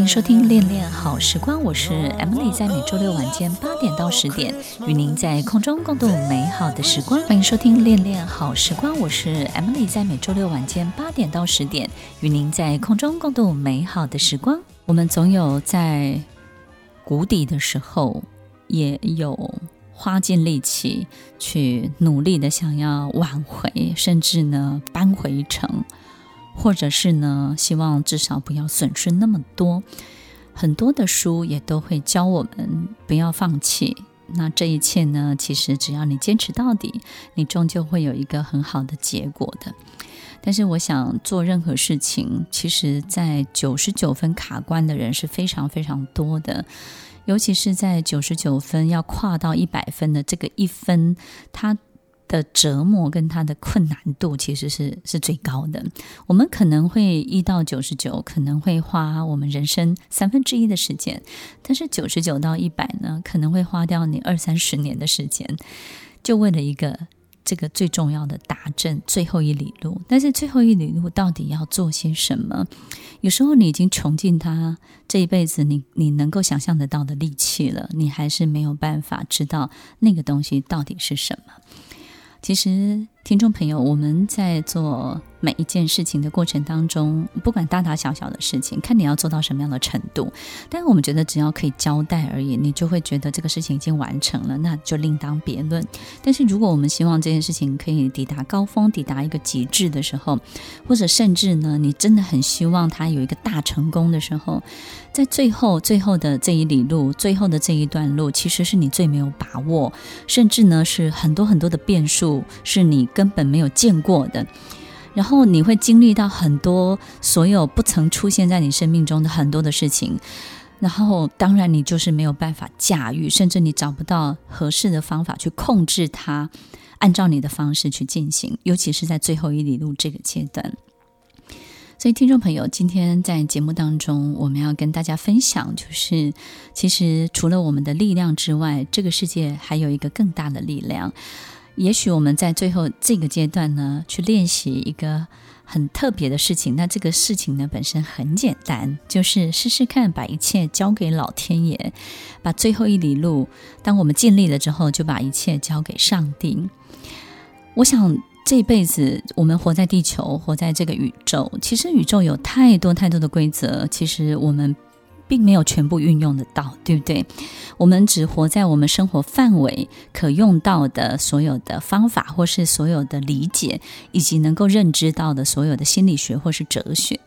欢迎收听《恋恋好时光》，我是 Emily，在每周六晚间八点到十点，与您在空中共度美好的时光。欢迎收听《恋恋好时光》，我是 Emily，在每周六晚间八点到十点，与您在空中共度美好的时光。我们总有在谷底的时候，也有花尽力气去努力的想要挽回，甚至呢扳回一城。或者是呢，希望至少不要损失那么多。很多的书也都会教我们不要放弃。那这一切呢，其实只要你坚持到底，你终究会有一个很好的结果的。但是，我想做任何事情，其实在九十九分卡关的人是非常非常多的，尤其是在九十九分要跨到一百分的这个一分，它。的折磨跟它的困难度其实是是最高的。我们可能会一到九十九，可能会花我们人生三分之一的时间，但是九十九到一百呢，可能会花掉你二三十年的时间，就为了一个这个最重要的达阵最后一里路。但是最后一里路到底要做些什么？有时候你已经穷尽他这一辈子你你能够想象得到的力气了，你还是没有办法知道那个东西到底是什么。其实，听众朋友，我们在做每一件事情的过程当中，不管大大小小的事情，看你要做到什么样的程度。但我们觉得，只要可以交代而已，你就会觉得这个事情已经完成了，那就另当别论。但是，如果我们希望这件事情可以抵达高峰，抵达一个极致的时候，或者甚至呢，你真的很希望它有一个大成功的时候，在最后最后的这一里路，最后的这一段路，其实是你最没有把握，甚至呢是很多很多的变数，是你根本没有见过的。然后你会经历到很多所有不曾出现在你生命中的很多的事情，然后当然你就是没有办法驾驭，甚至你找不到合适的方法去控制它，按照你的方式去进行，尤其是在最后一里路这个阶段。所以，听众朋友，今天在节目当中，我们要跟大家分享，就是其实除了我们的力量之外，这个世界还有一个更大的力量。也许我们在最后这个阶段呢，去练习一个很特别的事情。那这个事情呢，本身很简单，就是试试看把一切交给老天爷，把最后一里路，当我们尽力了之后，就把一切交给上帝。我想。这辈子，我们活在地球，活在这个宇宙。其实宇宙有太多太多的规则，其实我们并没有全部运用得到，对不对？我们只活在我们生活范围可用到的所有的方法，或是所有的理解，以及能够认知到的所有的心理学或是哲学。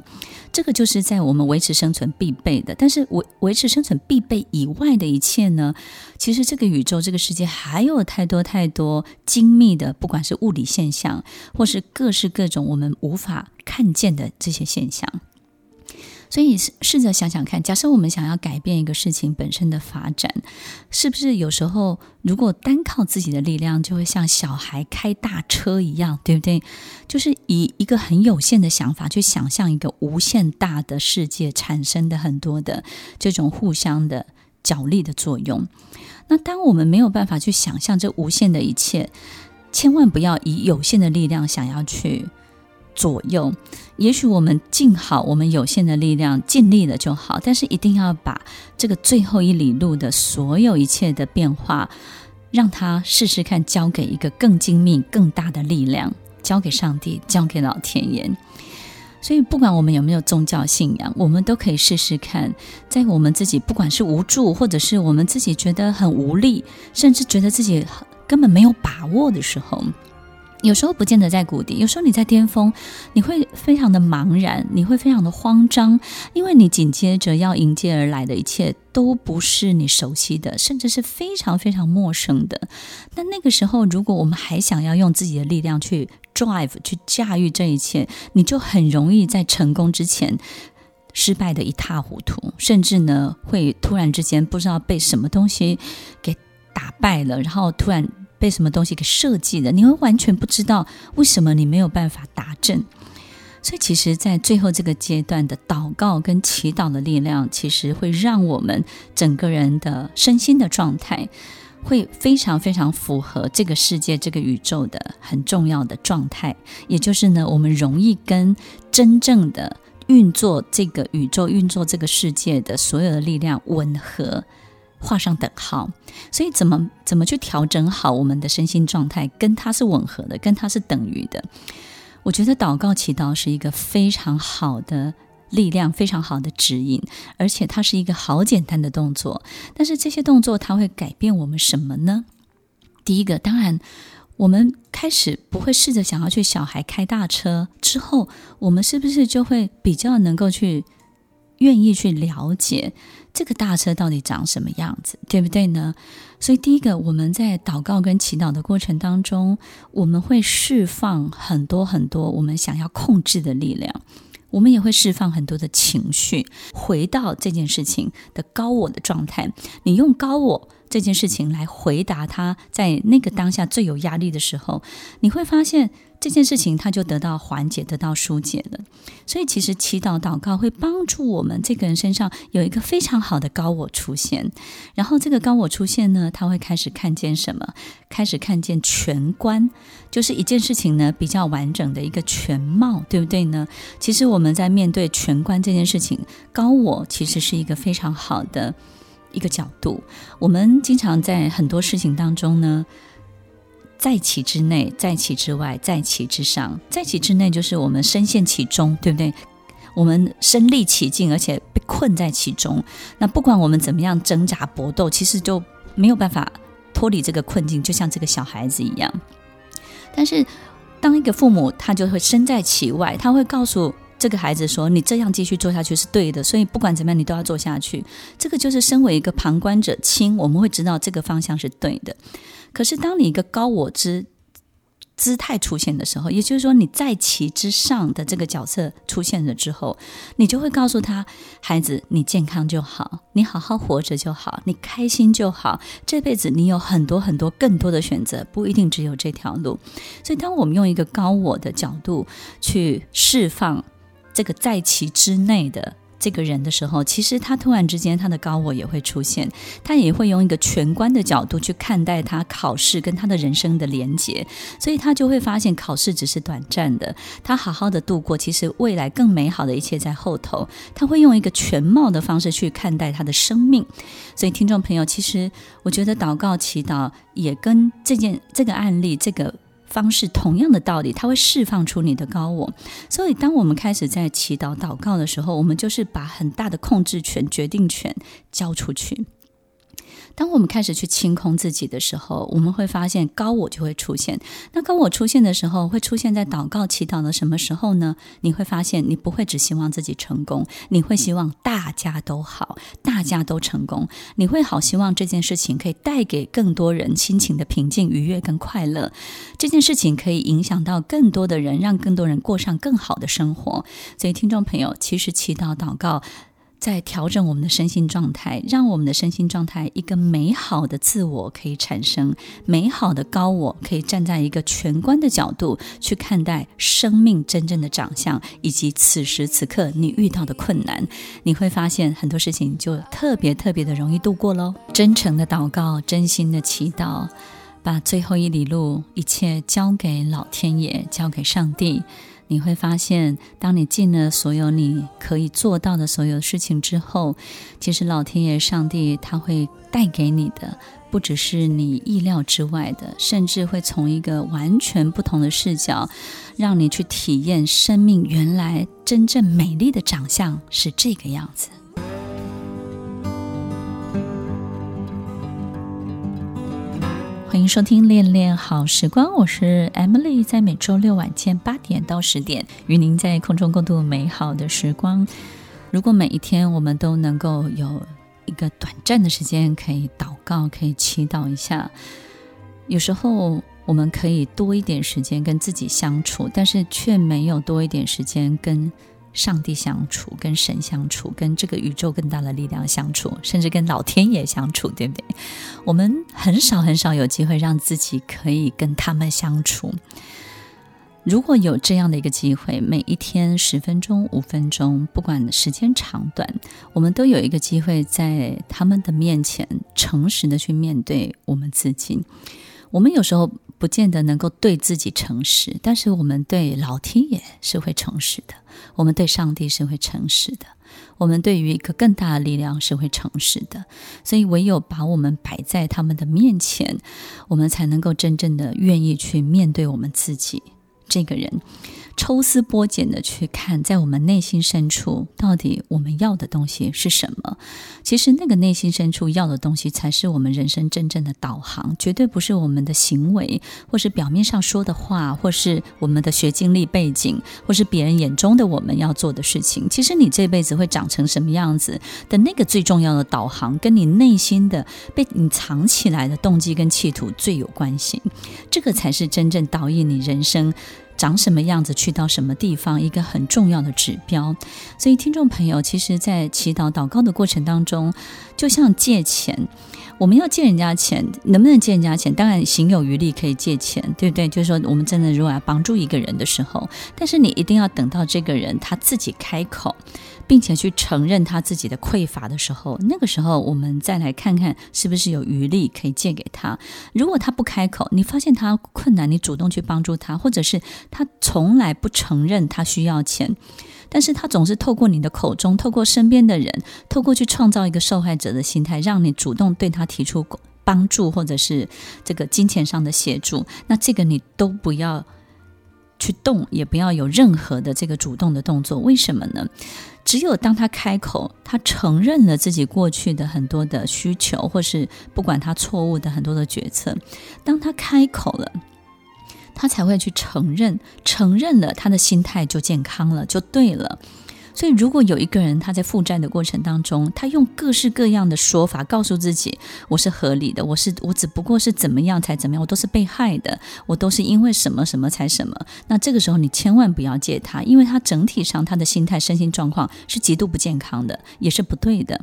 这个就是在我们维持生存必备的，但是维维持生存必备以外的一切呢？其实这个宇宙、这个世界还有太多太多精密的，不管是物理现象，或是各式各种我们无法看见的这些现象。所以试着想想看，假设我们想要改变一个事情本身的发展，是不是有时候如果单靠自己的力量，就会像小孩开大车一样，对不对？就是以一个很有限的想法去想象一个无限大的世界产生的很多的这种互相的角力的作用。那当我们没有办法去想象这无限的一切，千万不要以有限的力量想要去。左右，也许我们尽好我们有限的力量，尽力了就好。但是一定要把这个最后一里路的所有一切的变化，让他试试看，交给一个更精密、更大的力量，交给上帝，交给老天爷。所以，不管我们有没有宗教信仰，我们都可以试试看，在我们自己不管是无助，或者是我们自己觉得很无力，甚至觉得自己根本没有把握的时候。有时候不见得在谷底，有时候你在巅峰，你会非常的茫然，你会非常的慌张，因为你紧接着要迎接而来的一切都不是你熟悉的，甚至是非常非常陌生的。那那个时候，如果我们还想要用自己的力量去 drive 去驾驭这一切，你就很容易在成功之前失败的一塌糊涂，甚至呢会突然之间不知道被什么东西给打败了，然后突然。被什么东西给设计的，你会完全不知道为什么你没有办法达正。所以，其实，在最后这个阶段的祷告跟祈祷的力量，其实会让我们整个人的身心的状态，会非常非常符合这个世界、这个宇宙的很重要的状态。也就是呢，我们容易跟真正的运作这个宇宙、运作这个世界的所有的力量吻合，画上等号。所以，怎么怎么去调整好我们的身心状态，跟它是吻合的，跟它是等于的。我觉得祷告祈祷是一个非常好的力量，非常好的指引，而且它是一个好简单的动作。但是这些动作它会改变我们什么呢？第一个，当然，我们开始不会试着想要去小孩开大车之后，我们是不是就会比较能够去愿意去了解？这个大车到底长什么样子，对不对呢？所以，第一个，我们在祷告跟祈祷的过程当中，我们会释放很多很多我们想要控制的力量，我们也会释放很多的情绪，回到这件事情的高我的状态。你用高我这件事情来回答他，在那个当下最有压力的时候，你会发现。这件事情，它就得到缓解，得到疏解了。所以，其实祈祷祷告会帮助我们这个人身上有一个非常好的高我出现。然后，这个高我出现呢，他会开始看见什么？开始看见全观，就是一件事情呢比较完整的一个全貌，对不对呢？其实我们在面对全观这件事情，高我其实是一个非常好的一个角度。我们经常在很多事情当中呢。在其之内，在其之外，在其之上，在其之内就是我们深陷其中，对不对？我们身历其境，而且被困在其中。那不管我们怎么样挣扎搏斗，其实就没有办法脱离这个困境，就像这个小孩子一样。但是，当一个父母，他就会身在其外，他会告诉这个孩子说：“你这样继续做下去是对的，所以不管怎么样，你都要做下去。”这个就是身为一个旁观者清，我们会知道这个方向是对的。可是，当你一个高我之姿态出现的时候，也就是说你在其之上的这个角色出现了之后，你就会告诉他：孩子，你健康就好，你好好活着就好，你开心就好。这辈子你有很多很多更多的选择，不一定只有这条路。所以，当我们用一个高我的角度去释放这个在其之内的。这个人的时候，其实他突然之间，他的高我也会出现，他也会用一个全观的角度去看待他考试跟他的人生的连结，所以他就会发现考试只是短暂的，他好好的度过，其实未来更美好的一切在后头。他会用一个全貌的方式去看待他的生命，所以听众朋友，其实我觉得祷告祈祷也跟这件这个案例这个。方式同样的道理，它会释放出你的高我。所以，当我们开始在祈祷祷告的时候，我们就是把很大的控制权、决定权交出去。当我们开始去清空自己的时候，我们会发现高我就会出现。那高我出现的时候，会出现在祷告祈祷的什么时候呢？你会发现，你不会只希望自己成功，你会希望大家都好，大家都成功。你会好希望这件事情可以带给更多人心情的平静、愉悦跟快乐。这件事情可以影响到更多的人，让更多人过上更好的生活。所以，听众朋友，其实祈祷祷告。在调整我们的身心状态，让我们的身心状态一个美好的自我可以产生，美好的高我可以站在一个全观的角度去看待生命真正的长相，以及此时此刻你遇到的困难，你会发现很多事情就特别特别的容易度过喽。真诚的祷告，真心的祈祷，把最后一里路一切交给老天爷，交给上帝。你会发现，当你尽了所有你可以做到的所有事情之后，其实老天爷、上帝他会带给你的，不只是你意料之外的，甚至会从一个完全不同的视角，让你去体验生命原来真正美丽的长相是这个样子。欢迎收听《恋恋好时光》，我是 Emily，在每周六晚间八点到十点，与您在空中共度美好的时光。如果每一天我们都能够有一个短暂的时间可以祷告，可以祈祷一下，有时候我们可以多一点时间跟自己相处，但是却没有多一点时间跟上帝相处，跟神相处，跟这个宇宙更大的力量相处，甚至跟老天爷相处，对不对？我们很少很少有机会让自己可以跟他们相处。如果有这样的一个机会，每一天十分钟、五分钟，不管时间长短，我们都有一个机会在他们的面前诚实的去面对我们自己。我们有时候不见得能够对自己诚实，但是我们对老天爷是会诚实的，我们对上帝是会诚实的，我们对于一个更大的力量是会诚实的。所以，唯有把我们摆在他们的面前，我们才能够真正的愿意去面对我们自己。这个人抽丝剥茧的去看，在我们内心深处，到底我们要的东西是什么？其实，那个内心深处要的东西，才是我们人生真正的导航，绝对不是我们的行为，或是表面上说的话，或是我们的学经历背景，或是别人眼中的我们要做的事情。其实，你这辈子会长成什么样子的那个最重要的导航，跟你内心的被你藏起来的动机跟企图最有关系。这个才是真正导引你人生。长什么样子，去到什么地方，一个很重要的指标。所以，听众朋友，其实，在祈祷祷告的过程当中，就像借钱，我们要借人家钱，能不能借人家钱？当然，行有余力可以借钱，对不对？就是说，我们真的如果要帮助一个人的时候，但是你一定要等到这个人他自己开口。并且去承认他自己的匮乏的时候，那个时候我们再来看看是不是有余力可以借给他。如果他不开口，你发现他困难，你主动去帮助他，或者是他从来不承认他需要钱，但是他总是透过你的口中，透过身边的人，透过去创造一个受害者的心态，让你主动对他提出帮助，或者是这个金钱上的协助，那这个你都不要去动，也不要有任何的这个主动的动作。为什么呢？只有当他开口，他承认了自己过去的很多的需求，或是不管他错误的很多的决策，当他开口了，他才会去承认，承认了他的心态就健康了，就对了。所以，如果有一个人他在负债的过程当中，他用各式各样的说法告诉自己：“我是合理的，我是我只不过是怎么样才怎么样，我都是被害的，我都是因为什么什么才什么。”那这个时候你千万不要借他，因为他整体上他的心态、身心状况是极度不健康的，也是不对的。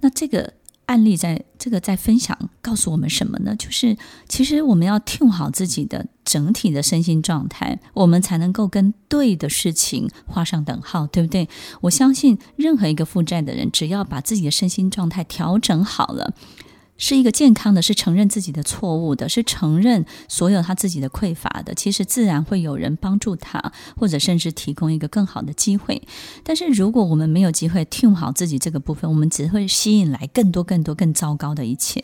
那这个。案例在这个在分享，告诉我们什么呢？就是其实我们要调好自己的整体的身心状态，我们才能够跟对的事情画上等号，对不对？我相信任何一个负债的人，只要把自己的身心状态调整好了。是一个健康的，是承认自己的错误的，是承认所有他自己的匮乏的。其实自然会有人帮助他，或者甚至提供一个更好的机会。但是如果我们没有机会 tune 好自己这个部分，我们只会吸引来更多、更多、更糟糕的一切。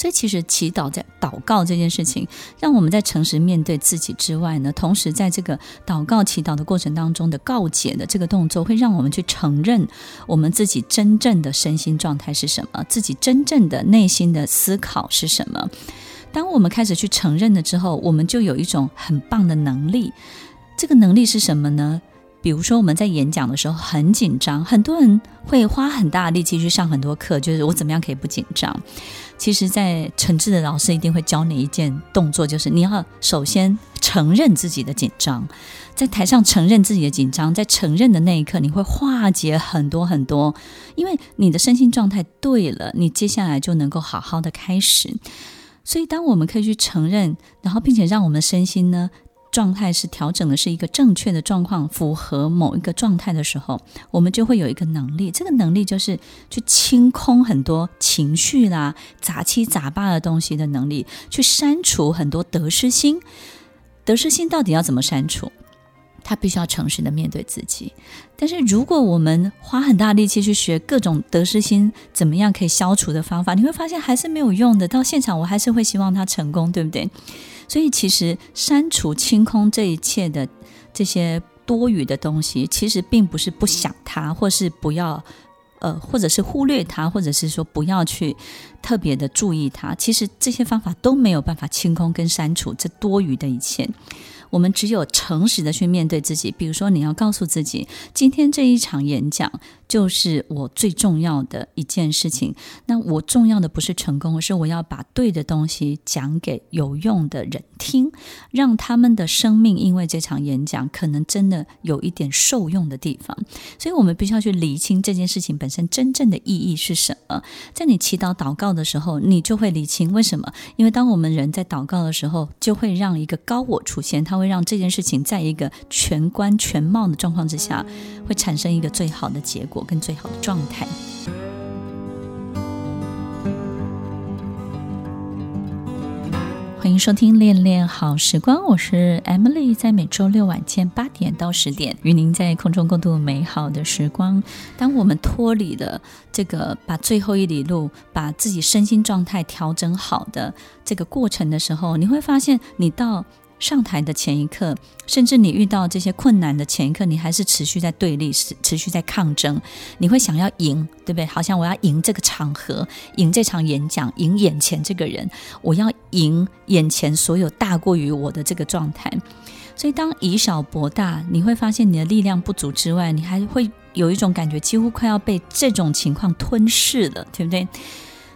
所以，其实祈祷在祷告这件事情，让我们在诚实面对自己之外呢，同时在这个祷告祈祷的过程当中的告解的这个动作，会让我们去承认我们自己真正的身心状态是什么，自己真正的内心的思考是什么。当我们开始去承认了之后，我们就有一种很棒的能力。这个能力是什么呢？比如说，我们在演讲的时候很紧张，很多人会花很大的力气去上很多课，就是我怎么样可以不紧张？其实，在诚挚的老师一定会教你一件动作，就是你要首先承认自己的紧张，在台上承认自己的紧张，在承认的那一刻，你会化解很多很多，因为你的身心状态对了，你接下来就能够好好的开始。所以，当我们可以去承认，然后并且让我们身心呢，状态是调整的，是一个正确的状况，符合某一个状态的时候，我们就会有一个能力。这个能力就是去清空很多情绪啦、杂七杂八的东西的能力，去删除很多得失心。得失心到底要怎么删除？他必须要诚实的面对自己。但是如果我们花很大力气去学各种得失心怎么样可以消除的方法，你会发现还是没有用的。到现场我还是会希望他成功，对不对？所以，其实删除、清空这一切的这些多余的东西，其实并不是不想它，或是不要，呃，或者是忽略它，或者是说不要去特别的注意它。其实这些方法都没有办法清空跟删除这多余的一切。我们只有诚实的去面对自己。比如说，你要告诉自己，今天这一场演讲就是我最重要的一件事情。那我重要的不是成功，而是我要把对的东西讲给有用的人听，让他们的生命因为这场演讲可能真的有一点受用的地方。所以，我们必须要去理清这件事情本身真正的意义是什么。在你祈祷祷告的时候，你就会理清为什么？因为当我们人在祷告的时候，就会让一个高我出现，它会让这件事情在一个全观全貌的状况之下，会产生一个最好的结果跟最好的状态。欢迎收听《恋恋好时光》，我是 Emily，在每周六晚间八点到十点，与您在空中共度美好的时光。当我们脱离了这个，把最后一里路，把自己身心状态调整好的这个过程的时候，你会发现，你到。上台的前一刻，甚至你遇到这些困难的前一刻，你还是持续在对立，持持续在抗争。你会想要赢，对不对？好像我要赢这个场合，赢这场演讲，赢眼前这个人，我要赢眼前所有大过于我的这个状态。所以，当以小博大，你会发现你的力量不足之外，你还会有一种感觉，几乎快要被这种情况吞噬了，对不对？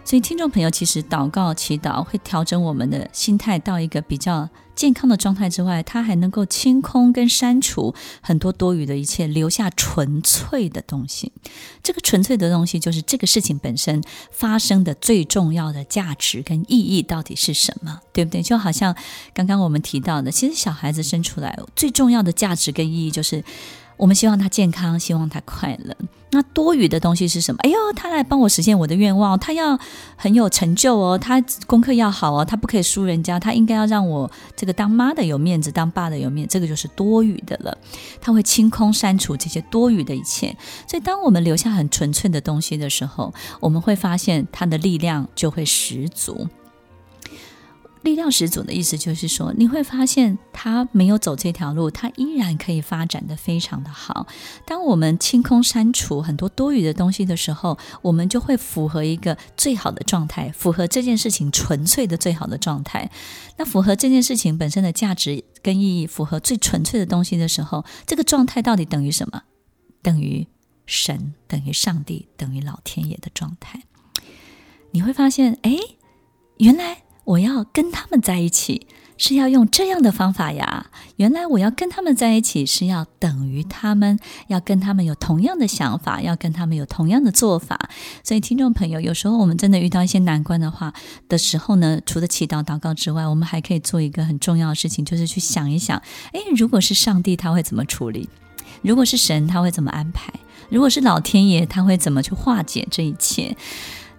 所以，听众朋友，其实祷告、祈祷会调整我们的心态到一个比较健康的状态之外，它还能够清空跟删除很多多余的一切，留下纯粹的东西。这个纯粹的东西，就是这个事情本身发生的最重要的价值跟意义到底是什么，对不对？就好像刚刚我们提到的，其实小孩子生出来最重要的价值跟意义就是。我们希望他健康，希望他快乐。那多余的东西是什么？哎呦，他来帮我实现我的愿望，他要很有成就哦，他功课要好哦，他不可以输人家，他应该要让我这个当妈的有面子，当爸的有面子，这个就是多余的了。他会清空、删除这些多余的一切。所以，当我们留下很纯粹的东西的时候，我们会发现他的力量就会十足。力量十足的意思就是说，你会发现他没有走这条路，他依然可以发展得非常的好。当我们清空、删除很多多余的东西的时候，我们就会符合一个最好的状态，符合这件事情纯粹的最好的状态。那符合这件事情本身的价值跟意义，符合最纯粹的东西的时候，这个状态到底等于什么？等于神，等于上帝，等于老天爷的状态。你会发现，哎，原来。我要跟他们在一起，是要用这样的方法呀。原来我要跟他们在一起，是要等于他们，要跟他们有同样的想法，要跟他们有同样的做法。所以，听众朋友，有时候我们真的遇到一些难关的话的时候呢，除了祈祷祷告之外，我们还可以做一个很重要的事情，就是去想一想：诶，如果是上帝，他会怎么处理？如果是神，他会怎么安排？如果是老天爷，他会怎么去化解这一切？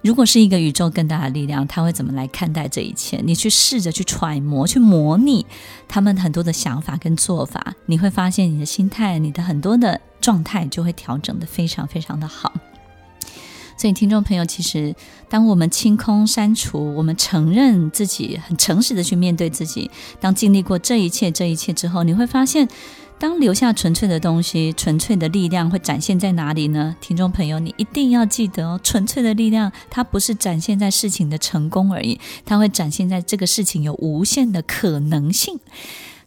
如果是一个宇宙更大的力量，他会怎么来看待这一切？你去试着去揣摩、去模拟他们很多的想法跟做法，你会发现你的心态、你的很多的状态就会调整得非常非常的好。所以，听众朋友，其实当我们清空、删除，我们承认自己很诚实的去面对自己，当经历过这一切、这一切之后，你会发现。当留下纯粹的东西，纯粹的力量会展现在哪里呢？听众朋友，你一定要记得哦，纯粹的力量它不是展现在事情的成功而已，它会展现在这个事情有无限的可能性，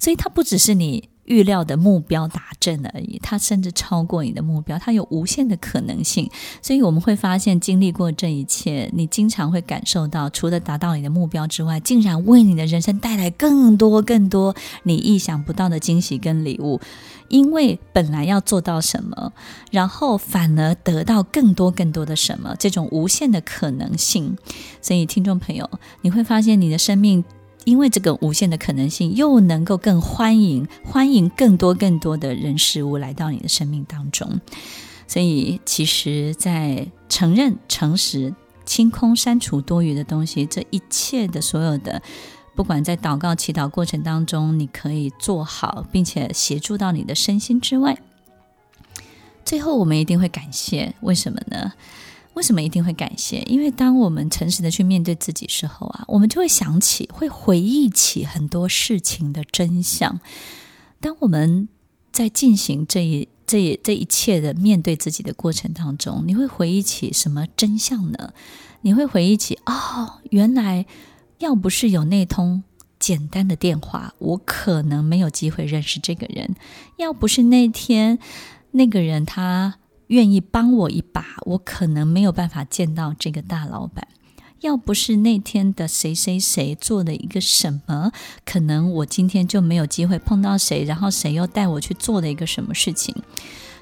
所以它不只是你。预料的目标达成而已，它甚至超过你的目标，它有无限的可能性。所以我们会发现，经历过这一切，你经常会感受到，除了达到你的目标之外，竟然为你的人生带来更多更多你意想不到的惊喜跟礼物。因为本来要做到什么，然后反而得到更多更多的什么，这种无限的可能性。所以，听众朋友，你会发现你的生命。因为这个无限的可能性，又能够更欢迎欢迎更多更多的人事物来到你的生命当中，所以其实，在承认、诚实、清空、删除多余的东西，这一切的所有的，不管在祷告、祈祷过程当中，你可以做好，并且协助到你的身心之外，最后我们一定会感谢，为什么呢？为什么一定会感谢？因为当我们诚实的去面对自己时候啊，我们就会想起，会回忆起很多事情的真相。当我们在进行这一、这一、这一切的面对自己的过程当中，你会回忆起什么真相呢？你会回忆起，哦，原来要不是有那通简单的电话，我可能没有机会认识这个人。要不是那天那个人他愿意帮我一把，我可能没有办法见到这个大老板。要不是那天的谁谁谁做了一个什么，可能我今天就没有机会碰到谁，然后谁又带我去做了一个什么事情。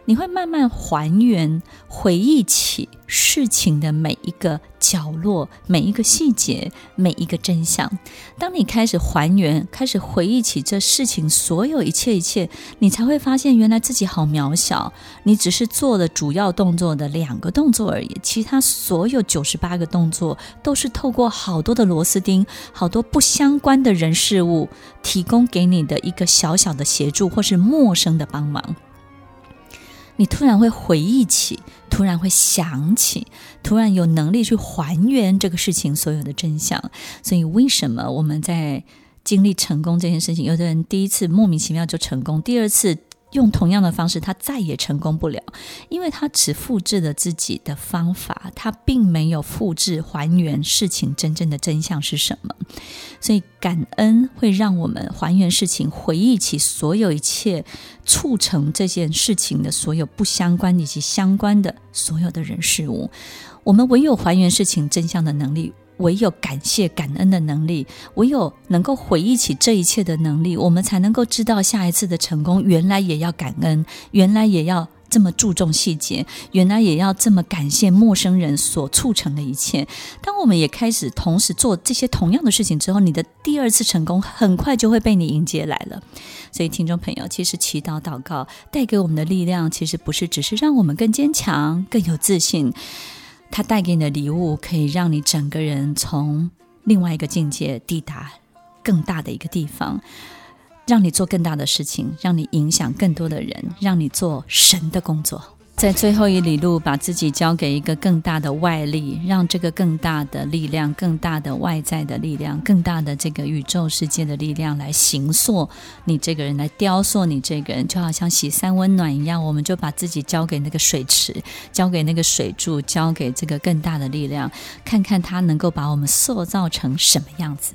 你会慢慢还原、回忆起事情的每一个角落、每一个细节、每一个真相。当你开始还原、开始回忆起这事情所有一切一切，你才会发现原来自己好渺小。你只是做了主要动作的两个动作而已，其他所有九十八个动作都是透过好多的螺丝钉、好多不相关的人事物提供给你的一个小小的协助，或是陌生的帮忙。你突然会回忆起，突然会想起，突然有能力去还原这个事情所有的真相。所以，为什么我们在经历成功这件事情，有的人第一次莫名其妙就成功，第二次，用同样的方式，他再也成功不了，因为他只复制了自己的方法，他并没有复制还原事情真正的真相是什么。所以，感恩会让我们还原事情，回忆起所有一切促成这件事情的所有不相关以及相关的所有的人事物。我们唯有还原事情真相的能力。唯有感谢、感恩的能力，唯有能够回忆起这一切的能力，我们才能够知道下一次的成功，原来也要感恩，原来也要这么注重细节，原来也要这么感谢陌生人所促成的一切。当我们也开始同时做这些同样的事情之后，你的第二次成功很快就会被你迎接来了。所以，听众朋友，其实祈祷、祷告带给我们的力量，其实不是只是让我们更坚强、更有自信。他带给你的礼物，可以让你整个人从另外一个境界抵达更大的一个地方，让你做更大的事情，让你影响更多的人，让你做神的工作。在最后一里路，把自己交给一个更大的外力，让这个更大的力量、更大的外在的力量、更大的这个宇宙世界的力量来形塑你这个人，来雕塑你这个人，就好像洗三温暖一样。我们就把自己交给那个水池，交给那个水柱，交给这个更大的力量，看看它能够把我们塑造成什么样子。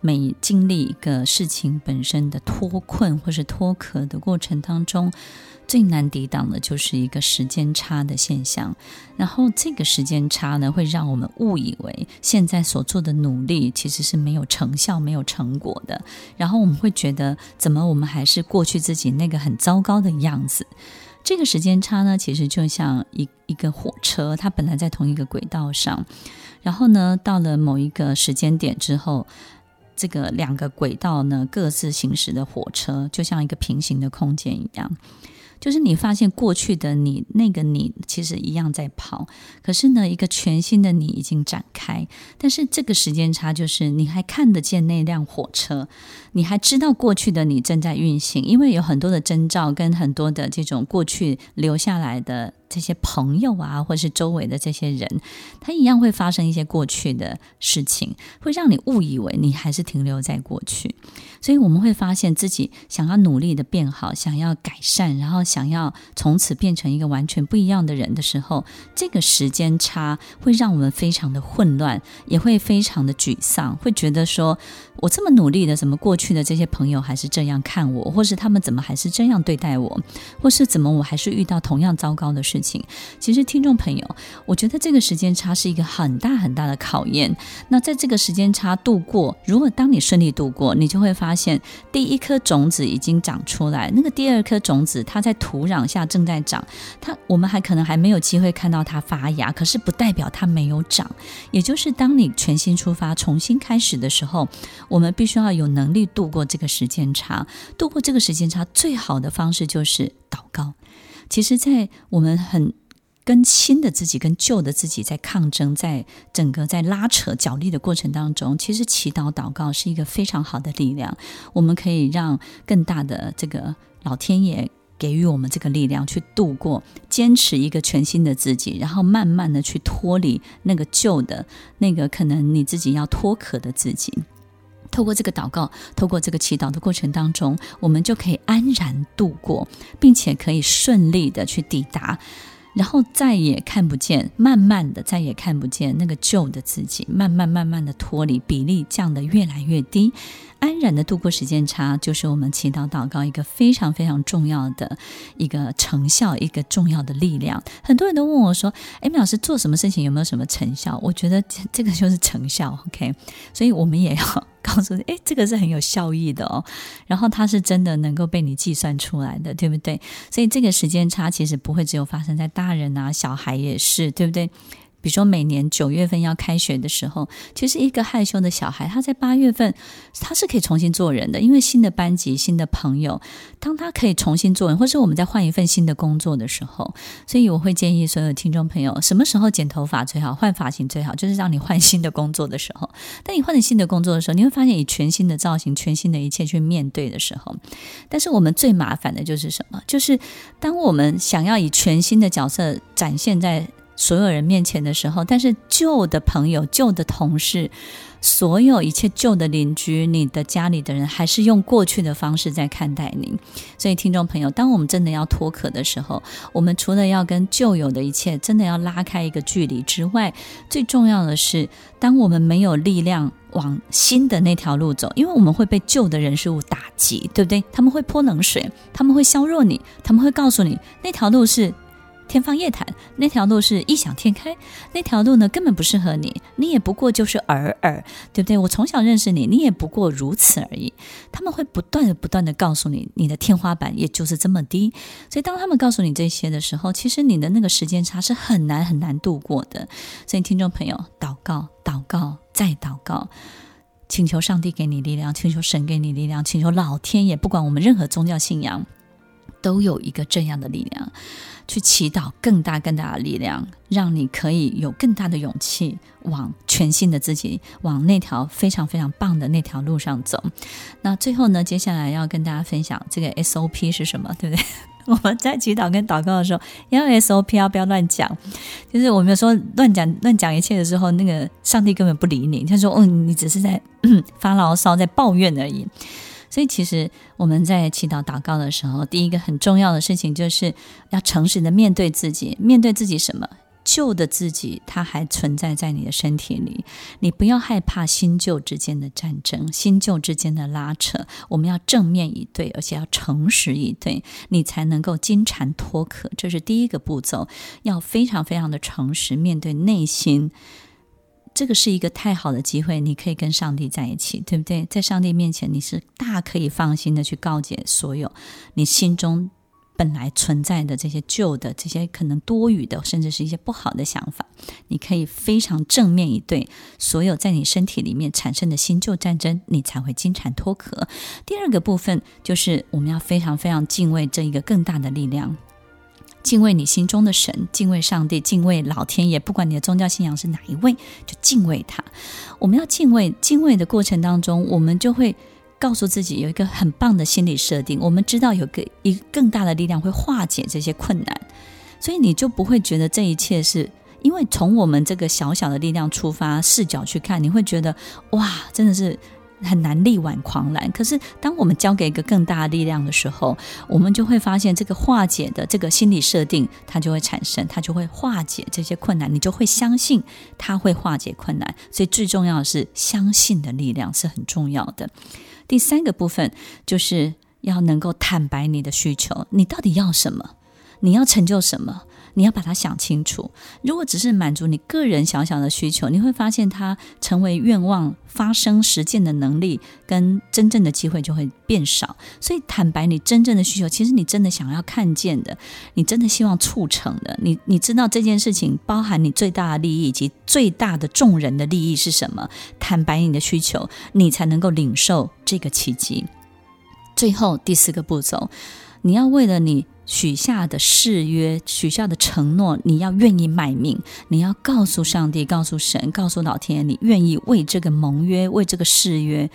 每经历一个事情本身的脱困或是脱壳的过程当中，最难抵挡的就是一个时间差的现象，然后这个时间差呢，会让我们误以为现在所做的努力其实是没有成效、没有成果的，然后我们会觉得，怎么我们还是过去自己那个很糟糕的样子？这个时间差呢，其实就像一一个火车，它本来在同一个轨道上，然后呢，到了某一个时间点之后，这个两个轨道呢，各自行驶的火车，就像一个平行的空间一样。就是你发现过去的你，那个你其实一样在跑，可是呢，一个全新的你已经展开。但是这个时间差，就是你还看得见那辆火车，你还知道过去的你正在运行，因为有很多的征兆跟很多的这种过去留下来的。这些朋友啊，或是周围的这些人，他一样会发生一些过去的事情，会让你误以为你还是停留在过去。所以我们会发现自己想要努力的变好，想要改善，然后想要从此变成一个完全不一样的人的时候，这个时间差会让我们非常的混乱，也会非常的沮丧，会觉得说，我这么努力的，怎么过去的这些朋友还是这样看我，或是他们怎么还是这样对待我，或是怎么我还是遇到同样糟糕的事情？其实，听众朋友，我觉得这个时间差是一个很大很大的考验。那在这个时间差度过，如果当你顺利度过，你就会发现第一颗种子已经长出来，那个第二颗种子它在土壤下正在长，它我们还可能还没有机会看到它发芽，可是不代表它没有长。也就是当你全新出发、重新开始的时候，我们必须要有能力度过这个时间差。度过这个时间差，最好的方式就是祷告。其实，在我们很跟新的自己、跟旧的自己在抗争，在整个在拉扯、角力的过程当中，其实祈祷、祷告是一个非常好的力量。我们可以让更大的这个老天爷给予我们这个力量，去度过、坚持一个全新的自己，然后慢慢的去脱离那个旧的、那个可能你自己要脱壳的自己。透过这个祷告，透过这个祈祷的过程当中，我们就可以安然度过，并且可以顺利的去抵达。然后再也看不见，慢慢的再也看不见那个旧的自己，慢慢慢慢的脱离，比例降得越来越低，安然的度过时间差，就是我们祈祷祷告一个非常非常重要的一个成效，一个重要的力量。很多人都问我说：“哎，米老师做什么事情有没有什么成效？”我觉得这个就是成效，OK，所以我们也要。告诉你，哎，这个是很有效益的哦，然后它是真的能够被你计算出来的，对不对？所以这个时间差其实不会只有发生在大人啊，小孩也是，对不对？比如说，每年九月份要开学的时候，其实一个害羞的小孩，他在八月份他是可以重新做人的，因为新的班级、新的朋友，当他可以重新做人，或是我们在换一份新的工作的时候，所以我会建议所有听众朋友，什么时候剪头发最好，换发型最好，就是让你换新的工作的时候。当你换了新的工作的时候，你会发现以全新的造型、全新的一切去面对的时候，但是我们最麻烦的就是什么？就是当我们想要以全新的角色展现在。所有人面前的时候，但是旧的朋友、旧的同事，所有一切旧的邻居，你的家里的人，还是用过去的方式在看待你。所以，听众朋友，当我们真的要脱壳的时候，我们除了要跟旧有的一切真的要拉开一个距离之外，最重要的是，当我们没有力量往新的那条路走，因为我们会被旧的人事物打击，对不对？他们会泼冷水，他们会削弱你，他们会告诉你那条路是。天方夜谭，那条路是异想天开，那条路呢根本不适合你，你也不过就是尔尔，对不对？我从小认识你，你也不过如此而已。他们会不断的、不断的告诉你，你的天花板也就是这么低。所以当他们告诉你这些的时候，其实你的那个时间差是很难很难度过的。所以听众朋友，祷告、祷告、再祷告，请求上帝给你力量，请求神给你力量，请求老天爷，不管我们任何宗教信仰，都有一个这样的力量。去祈祷更大更大的力量，让你可以有更大的勇气往全新的自己，往那条非常非常棒的那条路上走。那最后呢，接下来要跟大家分享这个 SOP 是什么，对不对？我们在祈祷跟祷告的时候，要 SOP，要不要乱讲？就是我们说乱讲乱讲一切的时候，那个上帝根本不理你，他说：“哦，你只是在发牢骚，在抱怨而已。”所以，其实我们在祈祷祷告的时候，第一个很重要的事情就是要诚实的面对自己，面对自己什么？旧的自己，它还存在在你的身体里。你不要害怕新旧之间的战争，新旧之间的拉扯。我们要正面以对，而且要诚实以对，你才能够金蝉脱壳。这是第一个步骤，要非常非常的诚实面对内心。这个是一个太好的机会，你可以跟上帝在一起，对不对？在上帝面前，你是大可以放心的去告解所有你心中本来存在的这些旧的、这些可能多余的，甚至是一些不好的想法。你可以非常正面以对所有在你身体里面产生的新旧战争，你才会金蝉脱壳。第二个部分就是我们要非常非常敬畏这一个更大的力量。敬畏你心中的神，敬畏上帝，敬畏老天爷。不管你的宗教信仰是哪一位，就敬畏他。我们要敬畏，敬畏的过程当中，我们就会告诉自己有一个很棒的心理设定。我们知道有个一更大的力量会化解这些困难，所以你就不会觉得这一切是因为从我们这个小小的力量出发视角去看，你会觉得哇，真的是。很难力挽狂澜，可是当我们交给一个更大的力量的时候，我们就会发现这个化解的这个心理设定，它就会产生，它就会化解这些困难，你就会相信它会化解困难。所以最重要的是相信的力量是很重要的。第三个部分就是要能够坦白你的需求，你到底要什么？你要成就什么？你要把它想清楚。如果只是满足你个人小小的需求，你会发现它成为愿望发生实践的能力跟真正的机会就会变少。所以，坦白你真正的需求，其实你真的想要看见的，你真的希望促成的，你你知道这件事情包含你最大的利益以及最大的众人的利益是什么？坦白你的需求，你才能够领受这个奇迹。最后第四个步骤，你要为了你。许下的誓约，许下的承诺，你要愿意卖命，你要告诉上帝，告诉神，告诉老天，你愿意为这个盟约，为这个誓约，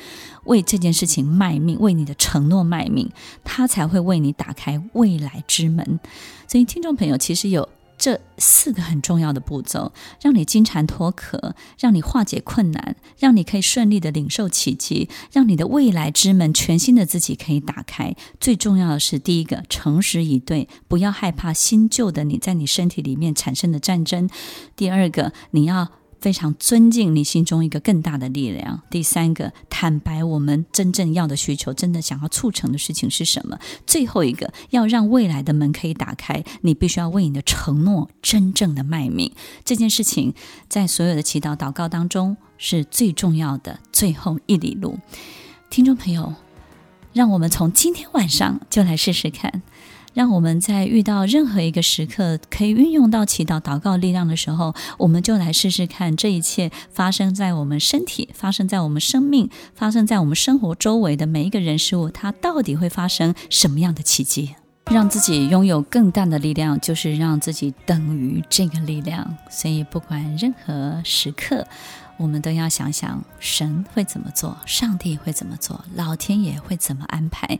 为这件事情卖命，为你的承诺卖命，他才会为你打开未来之门。所以，听众朋友，其实有这四个很重要的步骤，让你金蝉脱壳，让你化解困难，让你可以顺利的领受奇迹，让你的未来之门全新的自己可以打开。最重要的是，第一个，诚实以对，不要害怕新旧的你在你身体里面产生的战争。第二个，你要。非常尊敬你心中一个更大的力量。第三个，坦白我们真正要的需求，真的想要促成的事情是什么？最后一个，要让未来的门可以打开，你必须要为你的承诺真正的卖命。这件事情在所有的祈祷祷告当中是最重要的最后一里路。听众朋友，让我们从今天晚上就来试试看。让我们在遇到任何一个时刻可以运用到祈祷祷告力量的时候，我们就来试试看，这一切发生在我们身体、发生在我们生命、发生在我们生活周围的每一个人事物，它到底会发生什么样的奇迹？让自己拥有更大的力量，就是让自己等于这个力量。所以，不管任何时刻，我们都要想想神会怎么做，上帝会怎么做，老天爷会怎么安排。